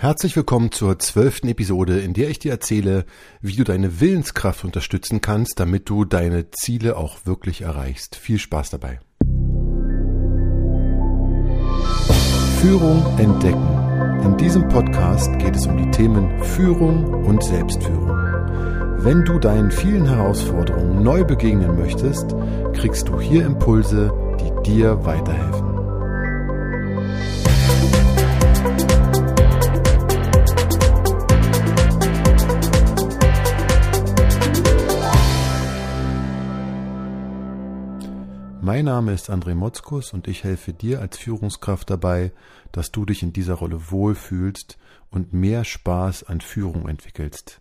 Herzlich willkommen zur zwölften Episode, in der ich dir erzähle, wie du deine Willenskraft unterstützen kannst, damit du deine Ziele auch wirklich erreichst. Viel Spaß dabei. Führung entdecken. In diesem Podcast geht es um die Themen Führung und Selbstführung. Wenn du deinen vielen Herausforderungen neu begegnen möchtest, kriegst du hier Impulse, die dir weiterhelfen. Mein Name ist André Motzkus und ich helfe dir als Führungskraft dabei, dass du dich in dieser Rolle wohlfühlst und mehr Spaß an Führung entwickelst.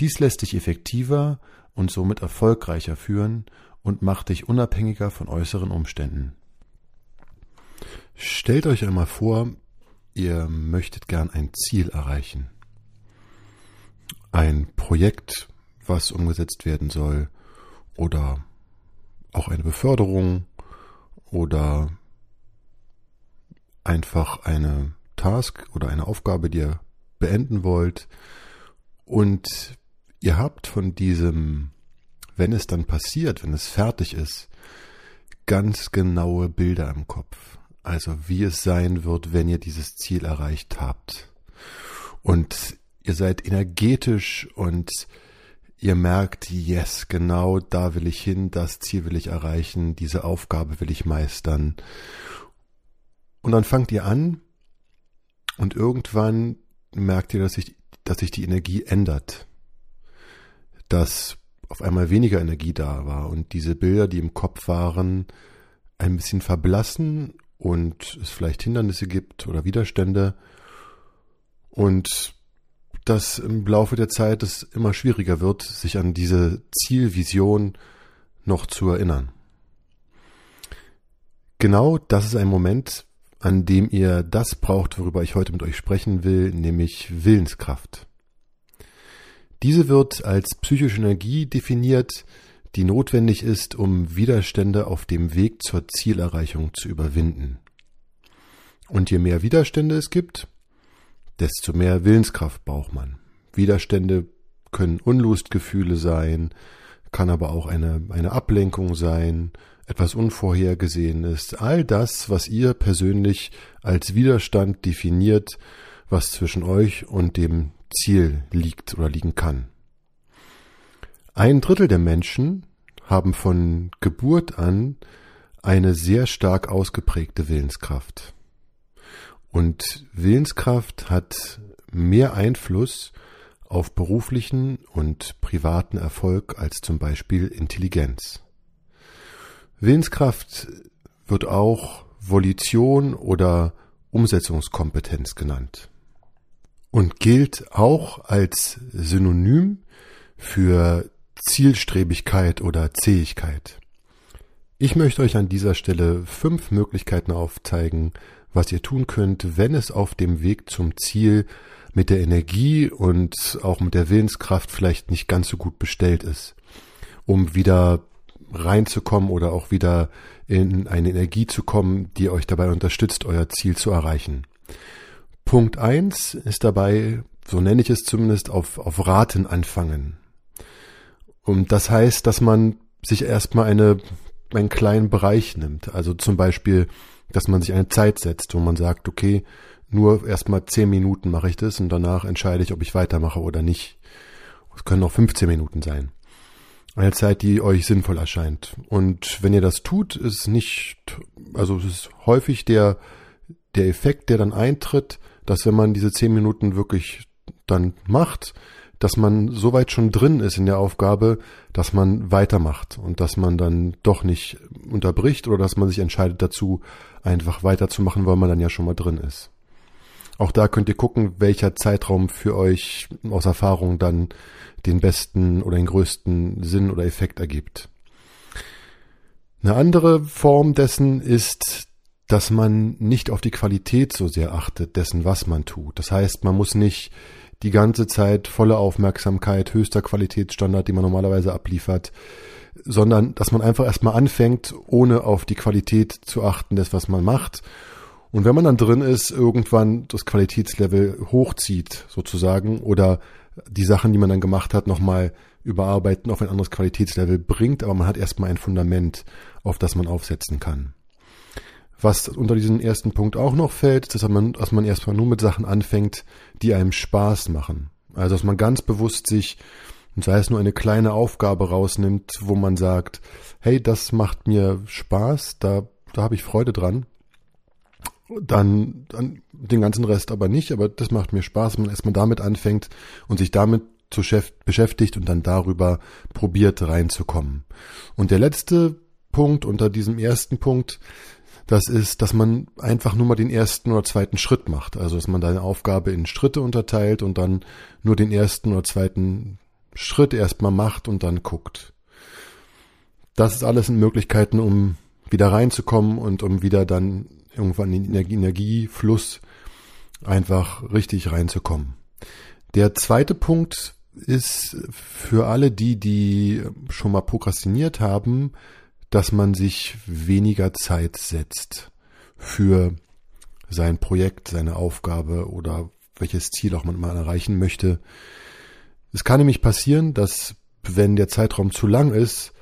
Dies lässt dich effektiver und somit erfolgreicher führen und macht dich unabhängiger von äußeren Umständen. Stellt euch einmal vor, ihr möchtet gern ein Ziel erreichen. Ein Projekt, was umgesetzt werden soll oder auch eine Beförderung oder einfach eine Task oder eine Aufgabe, die ihr beenden wollt. Und ihr habt von diesem, wenn es dann passiert, wenn es fertig ist, ganz genaue Bilder im Kopf. Also wie es sein wird, wenn ihr dieses Ziel erreicht habt. Und ihr seid energetisch und ihr merkt, yes, genau da will ich hin, das Ziel will ich erreichen, diese Aufgabe will ich meistern. Und dann fangt ihr an und irgendwann merkt ihr, dass sich, dass sich die Energie ändert. Dass auf einmal weniger Energie da war und diese Bilder, die im Kopf waren, ein bisschen verblassen und es vielleicht Hindernisse gibt oder Widerstände und dass im Laufe der Zeit es immer schwieriger wird, sich an diese Zielvision noch zu erinnern. Genau das ist ein Moment, an dem ihr das braucht, worüber ich heute mit euch sprechen will, nämlich Willenskraft. Diese wird als psychische Energie definiert, die notwendig ist, um Widerstände auf dem Weg zur Zielerreichung zu überwinden. Und je mehr Widerstände es gibt, desto mehr Willenskraft braucht man. Widerstände können Unlustgefühle sein, kann aber auch eine, eine Ablenkung sein, etwas Unvorhergesehenes. All das, was ihr persönlich als Widerstand definiert, was zwischen euch und dem Ziel liegt oder liegen kann. Ein Drittel der Menschen haben von Geburt an eine sehr stark ausgeprägte Willenskraft. Und Willenskraft hat mehr Einfluss auf beruflichen und privaten Erfolg als zum Beispiel Intelligenz. Willenskraft wird auch Volition oder Umsetzungskompetenz genannt und gilt auch als Synonym für Zielstrebigkeit oder Zähigkeit. Ich möchte euch an dieser Stelle fünf Möglichkeiten aufzeigen, was ihr tun könnt, wenn es auf dem Weg zum Ziel mit der Energie und auch mit der Willenskraft vielleicht nicht ganz so gut bestellt ist, um wieder reinzukommen oder auch wieder in eine Energie zu kommen, die euch dabei unterstützt, euer Ziel zu erreichen. Punkt eins ist dabei, so nenne ich es zumindest, auf, auf Raten anfangen. Und das heißt, dass man sich erstmal eine, einen kleinen Bereich nimmt. Also zum Beispiel dass man sich eine Zeit setzt, wo man sagt, okay, nur erstmal zehn Minuten mache ich das und danach entscheide ich, ob ich weitermache oder nicht. Es können auch 15 Minuten sein. Eine Zeit, die euch sinnvoll erscheint. Und wenn ihr das tut, ist nicht, also es ist häufig der, der Effekt, der dann eintritt, dass wenn man diese zehn Minuten wirklich dann macht, dass man so weit schon drin ist in der Aufgabe, dass man weitermacht und dass man dann doch nicht unterbricht oder dass man sich entscheidet dazu, einfach weiterzumachen, weil man dann ja schon mal drin ist. Auch da könnt ihr gucken, welcher Zeitraum für euch aus Erfahrung dann den besten oder den größten Sinn oder Effekt ergibt. Eine andere Form dessen ist, dass man nicht auf die Qualität so sehr achtet dessen, was man tut. Das heißt, man muss nicht die ganze Zeit volle Aufmerksamkeit, höchster Qualitätsstandard, die man normalerweise abliefert, sondern dass man einfach erstmal anfängt, ohne auf die Qualität zu achten des, was man macht Und wenn man dann drin ist, irgendwann das Qualitätslevel hochzieht, sozusagen, oder die Sachen, die man dann gemacht hat, nochmal überarbeiten, auf ein anderes Qualitätslevel bringt, aber man hat erstmal ein Fundament, auf das man aufsetzen kann. Was unter diesen ersten Punkt auch noch fällt, ist, dass man, dass man erstmal nur mit Sachen anfängt, die einem Spaß machen. Also, dass man ganz bewusst sich, sei es nur eine kleine Aufgabe rausnimmt, wo man sagt, hey, das macht mir Spaß, da, da habe ich Freude dran. Dann, dann den ganzen Rest aber nicht, aber das macht mir Spaß, wenn man erstmal damit anfängt und sich damit zu beschäftigt und dann darüber probiert reinzukommen. Und der letzte Punkt unter diesem ersten Punkt das ist, dass man einfach nur mal den ersten oder zweiten Schritt macht. Also, dass man deine Aufgabe in Schritte unterteilt und dann nur den ersten oder zweiten Schritt erstmal macht und dann guckt. Das ist alles in Möglichkeiten, um wieder reinzukommen und um wieder dann irgendwann in den Energiefluss einfach richtig reinzukommen. Der zweite Punkt ist für alle die, die schon mal prokrastiniert haben, dass man sich weniger Zeit setzt für sein Projekt, seine Aufgabe oder welches Ziel auch man mal erreichen möchte. Es kann nämlich passieren, dass wenn der Zeitraum zu lang ist,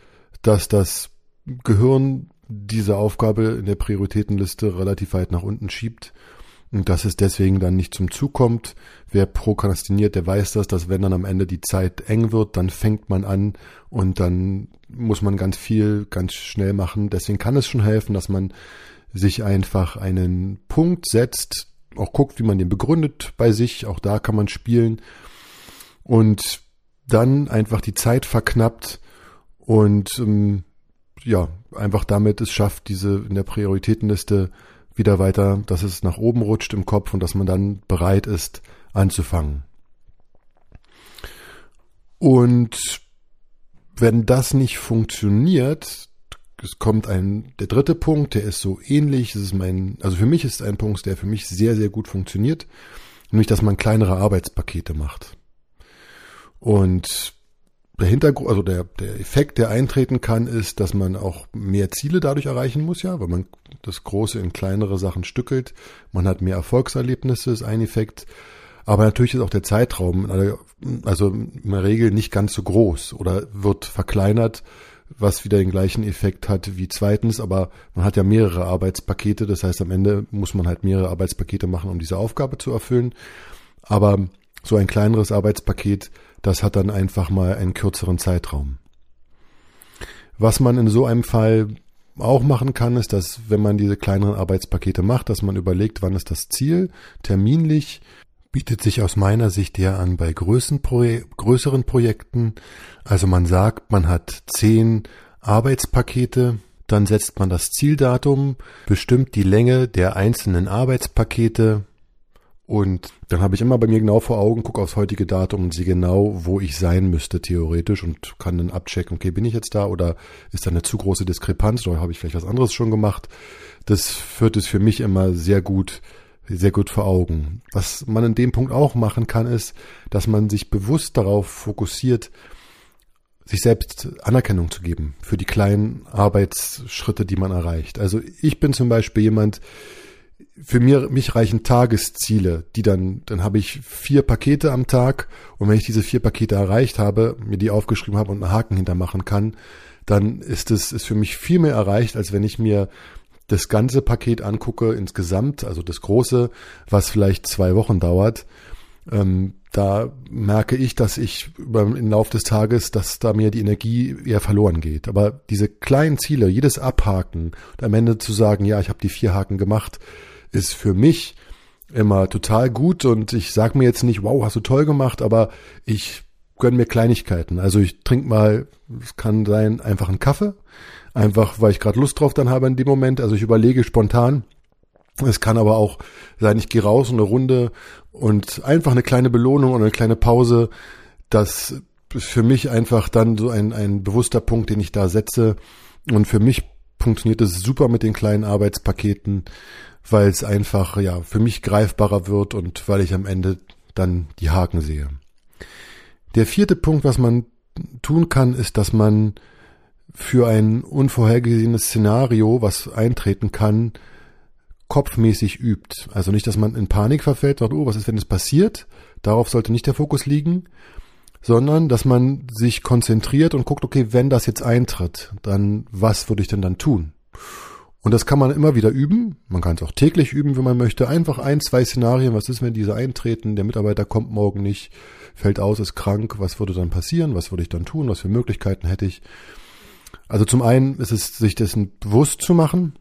dass das Gehirn diese Aufgabe in der Prioritätenliste relativ weit nach unten schiebt und dass es deswegen dann nicht zum Zug kommt. Wer prokrastiniert, der weiß das, dass wenn dann am Ende die Zeit eng wird, dann fängt man an und dann muss man ganz viel ganz schnell machen. Deswegen kann es schon helfen, dass man sich einfach einen Punkt setzt, auch guckt, wie man den begründet bei sich. Auch da kann man spielen und dann einfach die Zeit verknappt und ähm, ja, einfach damit es schafft, diese in der Prioritätenliste wieder weiter, dass es nach oben rutscht im Kopf und dass man dann bereit ist anzufangen. Und wenn das nicht funktioniert, es kommt ein, der dritte Punkt, der ist so ähnlich, das ist mein, also für mich ist ein Punkt, der für mich sehr, sehr gut funktioniert, nämlich, dass man kleinere Arbeitspakete macht. Und der Hintergrund, also der, der Effekt, der eintreten kann, ist, dass man auch mehr Ziele dadurch erreichen muss, ja, weil man das Große in kleinere Sachen stückelt. Man hat mehr Erfolgserlebnisse, ist ein Effekt. Aber natürlich ist auch der Zeitraum, also in der Regel nicht ganz so groß oder wird verkleinert, was wieder den gleichen Effekt hat wie zweitens. Aber man hat ja mehrere Arbeitspakete. Das heißt, am Ende muss man halt mehrere Arbeitspakete machen, um diese Aufgabe zu erfüllen. Aber so ein kleineres Arbeitspaket das hat dann einfach mal einen kürzeren Zeitraum. Was man in so einem Fall auch machen kann, ist, dass wenn man diese kleineren Arbeitspakete macht, dass man überlegt, wann ist das Ziel, terminlich, bietet sich aus meiner Sicht ja an bei größeren Projekten. Also man sagt, man hat zehn Arbeitspakete, dann setzt man das Zieldatum, bestimmt die Länge der einzelnen Arbeitspakete, und dann habe ich immer bei mir genau vor Augen, gucke aufs heutige Datum und sehe genau, wo ich sein müsste theoretisch und kann dann abchecken, okay, bin ich jetzt da oder ist da eine zu große Diskrepanz oder habe ich vielleicht was anderes schon gemacht? Das führt es für mich immer sehr gut, sehr gut vor Augen. Was man in dem Punkt auch machen kann, ist, dass man sich bewusst darauf fokussiert, sich selbst Anerkennung zu geben für die kleinen Arbeitsschritte, die man erreicht. Also ich bin zum Beispiel jemand, für mir, mich reichen Tagesziele, die dann, dann habe ich vier Pakete am Tag und wenn ich diese vier Pakete erreicht habe, mir die aufgeschrieben habe und einen Haken hintermachen kann, dann ist es, ist für mich viel mehr erreicht, als wenn ich mir das ganze Paket angucke insgesamt, also das große, was vielleicht zwei Wochen dauert. Ähm, da merke ich, dass ich im Laufe des Tages, dass da mir die Energie eher verloren geht. Aber diese kleinen Ziele, jedes Abhaken und am Ende zu sagen, ja, ich habe die vier Haken gemacht, ist für mich immer total gut und ich sag mir jetzt nicht, wow, hast du toll gemacht, aber ich gönn mir Kleinigkeiten. Also ich trinke mal, es kann sein, einfach einen Kaffee, einfach weil ich gerade Lust drauf dann habe in dem Moment. Also ich überlege spontan, es kann aber auch sein, ich gehe raus eine Runde und einfach eine kleine Belohnung und eine kleine Pause. Das ist für mich einfach dann so ein, ein bewusster Punkt, den ich da setze. Und für mich funktioniert es super mit den kleinen Arbeitspaketen, weil es einfach ja für mich greifbarer wird und weil ich am Ende dann die Haken sehe. Der vierte Punkt, was man tun kann, ist, dass man für ein unvorhergesehenes Szenario, was eintreten kann, kopfmäßig übt. Also nicht, dass man in Panik verfällt, sagt, oh, was ist, wenn es passiert? Darauf sollte nicht der Fokus liegen, sondern dass man sich konzentriert und guckt, okay, wenn das jetzt eintritt, dann was würde ich denn dann tun? Und das kann man immer wieder üben. Man kann es auch täglich üben, wenn man möchte. Einfach ein, zwei Szenarien. Was ist, wenn diese eintreten? Der Mitarbeiter kommt morgen nicht, fällt aus, ist krank. Was würde dann passieren? Was würde ich dann tun? Was für Möglichkeiten hätte ich? Also zum einen ist es, sich dessen bewusst zu machen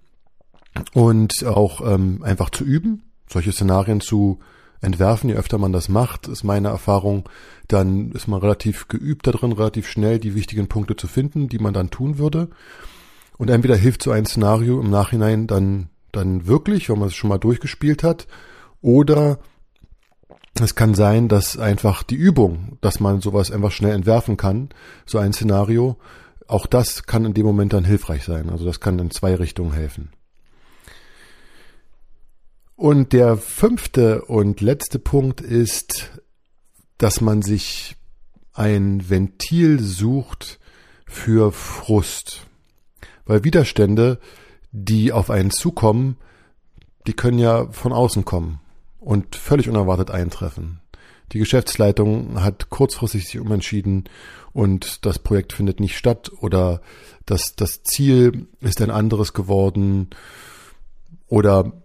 und auch ähm, einfach zu üben, solche Szenarien zu entwerfen. Je öfter man das macht, ist meine Erfahrung, dann ist man relativ geübt darin, relativ schnell die wichtigen Punkte zu finden, die man dann tun würde. Und entweder hilft so ein Szenario im Nachhinein dann, dann wirklich, wenn man es schon mal durchgespielt hat, oder es kann sein, dass einfach die Übung, dass man sowas einfach schnell entwerfen kann, so ein Szenario, auch das kann in dem Moment dann hilfreich sein. Also das kann in zwei Richtungen helfen. Und der fünfte und letzte Punkt ist, dass man sich ein Ventil sucht für Frust. Weil Widerstände, die auf einen zukommen, die können ja von außen kommen und völlig unerwartet eintreffen. Die Geschäftsleitung hat kurzfristig sich umentschieden und das Projekt findet nicht statt oder das, das Ziel ist ein anderes geworden oder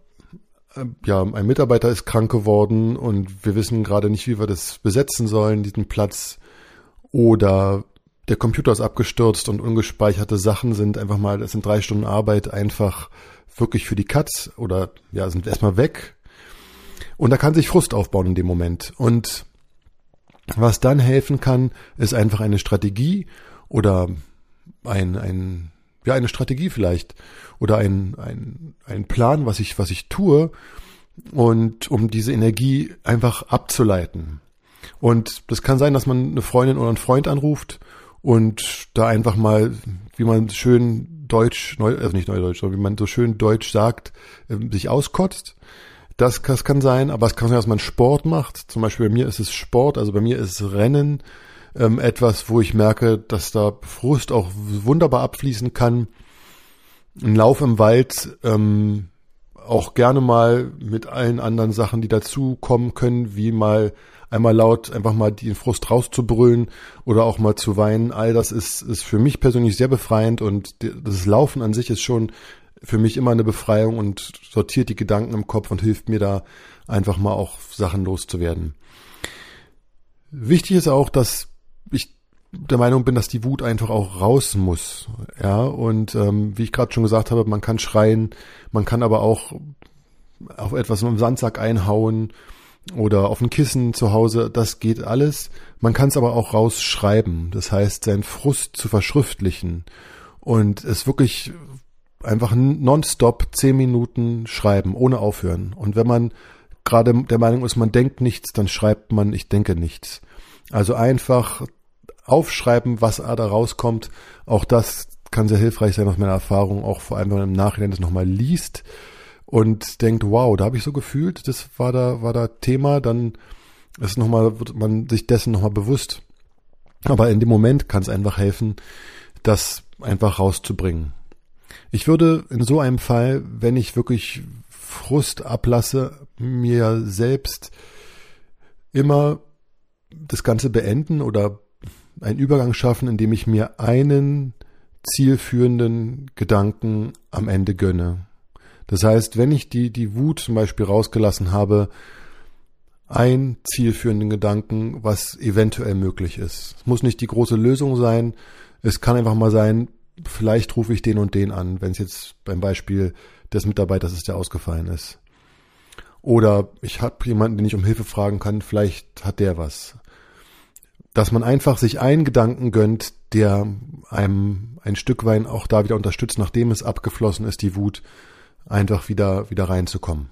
ja, ein Mitarbeiter ist krank geworden und wir wissen gerade nicht, wie wir das besetzen sollen, diesen Platz oder der Computer ist abgestürzt und ungespeicherte Sachen sind einfach mal, das sind drei Stunden Arbeit einfach wirklich für die Katz oder ja, sind erstmal weg. Und da kann sich Frust aufbauen in dem Moment. Und was dann helfen kann, ist einfach eine Strategie oder ein, ein, ja, eine Strategie vielleicht oder ein, ein, Plan, was ich, was ich tue und um diese Energie einfach abzuleiten. Und das kann sein, dass man eine Freundin oder einen Freund anruft und da einfach mal, wie man schön Deutsch, neu, also nicht Neudeutsch, sondern wie man so schön Deutsch sagt, ähm, sich auskotzt. Das, das kann sein, aber es kann sein, dass man Sport macht. Zum Beispiel bei mir ist es Sport, also bei mir ist Rennen ähm, etwas, wo ich merke, dass da Frust auch wunderbar abfließen kann. Ein Lauf im Wald ähm, auch gerne mal mit allen anderen Sachen, die dazukommen können, wie mal einmal laut einfach mal den Frust rauszubrüllen oder auch mal zu weinen. All das ist, ist für mich persönlich sehr befreiend und das Laufen an sich ist schon für mich immer eine Befreiung und sortiert die Gedanken im Kopf und hilft mir da einfach mal auch Sachen loszuwerden. Wichtig ist auch, dass ich der Meinung bin, dass die Wut einfach auch raus muss. Ja, und ähm, wie ich gerade schon gesagt habe, man kann schreien, man kann aber auch auf etwas im Sandsack einhauen oder auf ein Kissen zu Hause, das geht alles. Man kann es aber auch rausschreiben. Das heißt, seinen Frust zu verschriftlichen und es wirklich einfach nonstop zehn Minuten schreiben, ohne aufhören. Und wenn man gerade der Meinung ist, man denkt nichts, dann schreibt man, ich denke nichts. Also einfach aufschreiben, was da rauskommt. Auch das kann sehr hilfreich sein aus meiner Erfahrung, auch vor allem, wenn man im Nachhinein das nochmal liest und denkt, wow, da habe ich so gefühlt, das war da, war da Thema, dann ist nochmal, wird man sich dessen nochmal bewusst. Aber in dem Moment kann es einfach helfen, das einfach rauszubringen. Ich würde in so einem Fall, wenn ich wirklich Frust ablasse, mir selbst immer das Ganze beenden oder einen Übergang schaffen, indem ich mir einen zielführenden Gedanken am Ende gönne. Das heißt, wenn ich die, die Wut zum Beispiel rausgelassen habe, ein zielführenden Gedanken, was eventuell möglich ist. Es muss nicht die große Lösung sein. Es kann einfach mal sein, vielleicht rufe ich den und den an, wenn es jetzt beim Beispiel des Mitarbeiters ist, der ausgefallen ist. Oder ich habe jemanden, den ich um Hilfe fragen kann, vielleicht hat der was. Dass man einfach sich einen Gedanken gönnt, der einem ein Stück Wein auch da wieder unterstützt, nachdem es abgeflossen ist, die Wut, einfach wieder, wieder reinzukommen.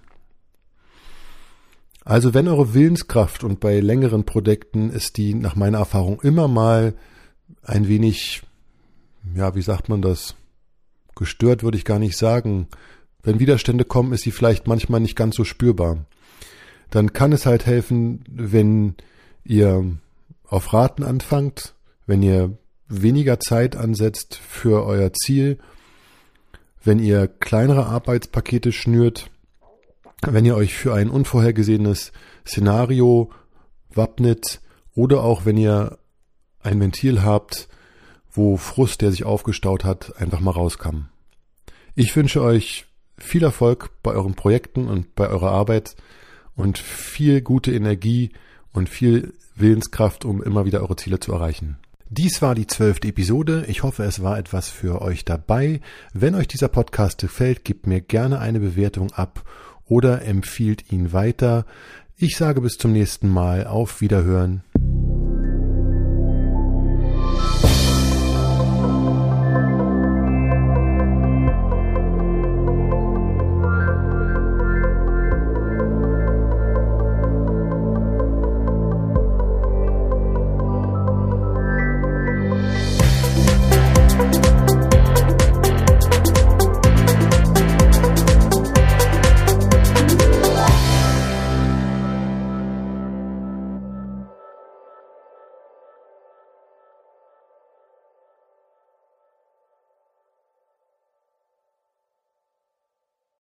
Also wenn eure Willenskraft und bei längeren Projekten ist die nach meiner Erfahrung immer mal ein wenig, ja, wie sagt man das? Gestört würde ich gar nicht sagen. Wenn Widerstände kommen, ist sie vielleicht manchmal nicht ganz so spürbar. Dann kann es halt helfen, wenn ihr auf Raten anfangt, wenn ihr weniger Zeit ansetzt für euer Ziel wenn ihr kleinere Arbeitspakete schnürt wenn ihr euch für ein unvorhergesehenes Szenario wappnet oder auch wenn ihr ein Ventil habt, wo Frust, der sich aufgestaut hat, einfach mal rauskam. Ich wünsche euch viel Erfolg bei euren Projekten und bei eurer Arbeit und viel gute Energie und viel Willenskraft, um immer wieder eure Ziele zu erreichen. Dies war die zwölfte Episode. Ich hoffe, es war etwas für euch dabei. Wenn euch dieser Podcast gefällt, gebt mir gerne eine Bewertung ab oder empfiehlt ihn weiter. Ich sage bis zum nächsten Mal. Auf Wiederhören.